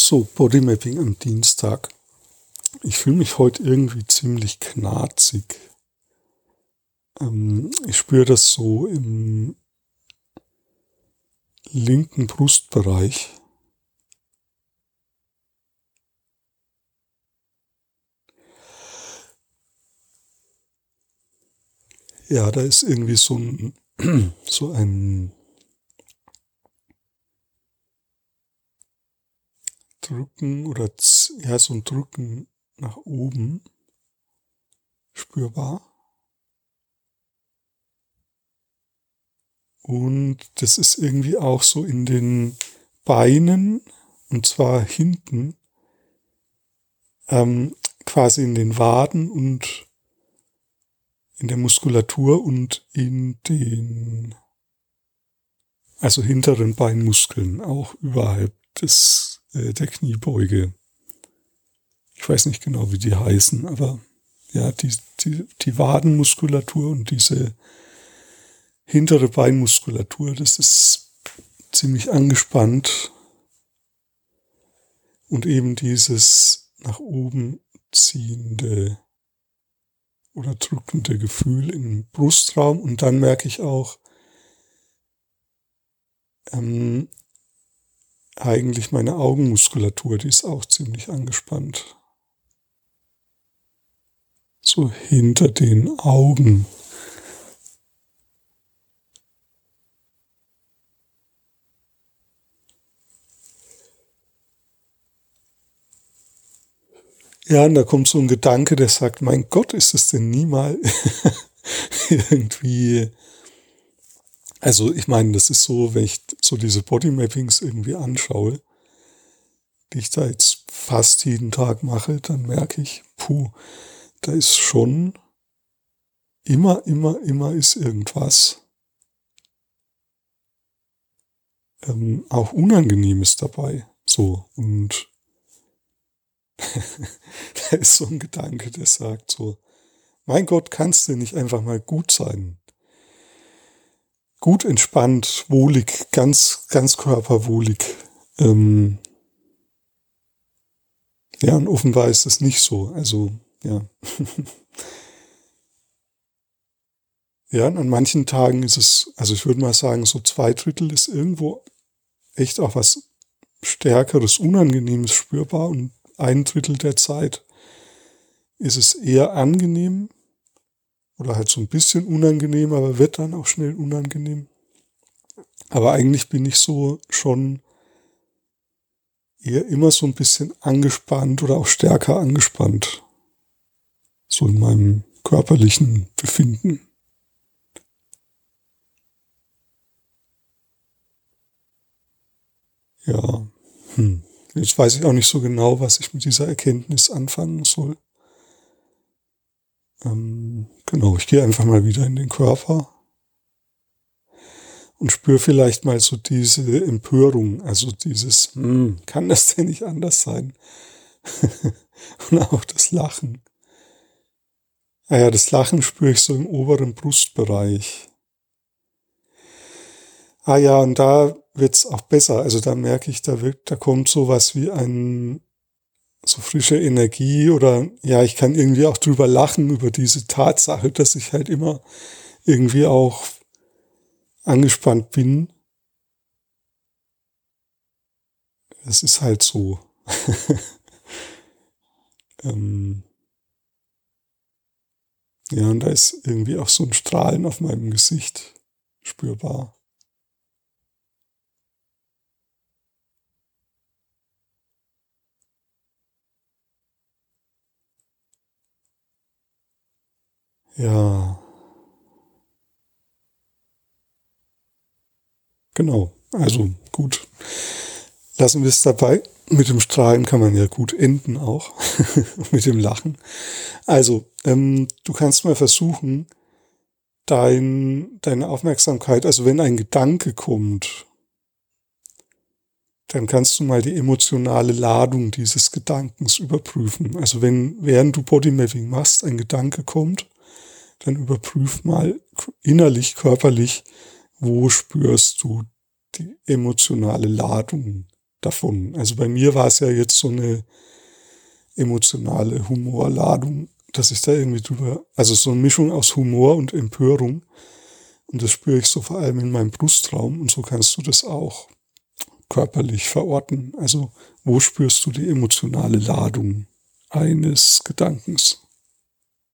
So, Bodymapping am Dienstag. Ich fühle mich heute irgendwie ziemlich knarzig. Ähm, ich spüre das so im linken Brustbereich. Ja, da ist irgendwie so ein, so ein Drücken oder ja, so ein Drücken nach oben spürbar. Und das ist irgendwie auch so in den Beinen, und zwar hinten, ähm, quasi in den Waden und in der Muskulatur und in den, also hinteren Beinmuskeln, auch überhalb des äh, der Kniebeuge. Ich weiß nicht genau, wie die heißen, aber ja, die, die, die Wadenmuskulatur und diese hintere Beinmuskulatur, das ist ziemlich angespannt. Und eben dieses nach oben ziehende oder drückende Gefühl im Brustraum. Und dann merke ich auch, ähm, eigentlich meine Augenmuskulatur, die ist auch ziemlich angespannt. So hinter den Augen. Ja, und da kommt so ein Gedanke, der sagt, mein Gott, ist es denn nie mal irgendwie also ich meine, das ist so, wenn ich so diese Bodymappings irgendwie anschaue, die ich da jetzt fast jeden Tag mache, dann merke ich, puh, da ist schon immer, immer, immer ist irgendwas. Ähm, auch Unangenehmes dabei. So, und da ist so ein Gedanke, der sagt so, mein Gott, kannst du nicht einfach mal gut sein? Gut entspannt, wohlig, ganz, ganz körperwohlig. Ähm ja, und offenbar ist das nicht so. Also, ja. ja, und an manchen Tagen ist es, also ich würde mal sagen, so zwei Drittel ist irgendwo echt auch was Stärkeres, Unangenehmes spürbar und ein Drittel der Zeit ist es eher angenehm, oder halt so ein bisschen unangenehm, aber wird dann auch schnell unangenehm. Aber eigentlich bin ich so schon eher immer so ein bisschen angespannt oder auch stärker angespannt. So in meinem körperlichen Befinden. Ja, hm. jetzt weiß ich auch nicht so genau, was ich mit dieser Erkenntnis anfangen soll. Ähm, genau, ich gehe einfach mal wieder in den Körper und spüre vielleicht mal so diese Empörung, also dieses, hm, kann das denn nicht anders sein? und auch das Lachen. Ah ja, das Lachen spüre ich so im oberen Brustbereich. Ah ja, und da wird's auch besser. Also da merke ich, da wirkt, da kommt so was wie ein so frische Energie oder ja, ich kann irgendwie auch drüber lachen über diese Tatsache, dass ich halt immer irgendwie auch angespannt bin. Es ist halt so. ähm ja, und da ist irgendwie auch so ein Strahlen auf meinem Gesicht spürbar. Ja. Genau. Also gut. Lassen wir es dabei. Mit dem Strahlen kann man ja gut enden auch. Mit dem Lachen. Also, ähm, du kannst mal versuchen, dein, deine Aufmerksamkeit, also wenn ein Gedanke kommt, dann kannst du mal die emotionale Ladung dieses Gedankens überprüfen. Also wenn, während du Bodymapping machst, ein Gedanke kommt, dann überprüf mal innerlich, körperlich, wo spürst du die emotionale Ladung davon. Also bei mir war es ja jetzt so eine emotionale Humorladung, dass ich da irgendwie drüber, also so eine Mischung aus Humor und Empörung. Und das spüre ich so vor allem in meinem Brustraum und so kannst du das auch körperlich verorten. Also wo spürst du die emotionale Ladung eines Gedankens?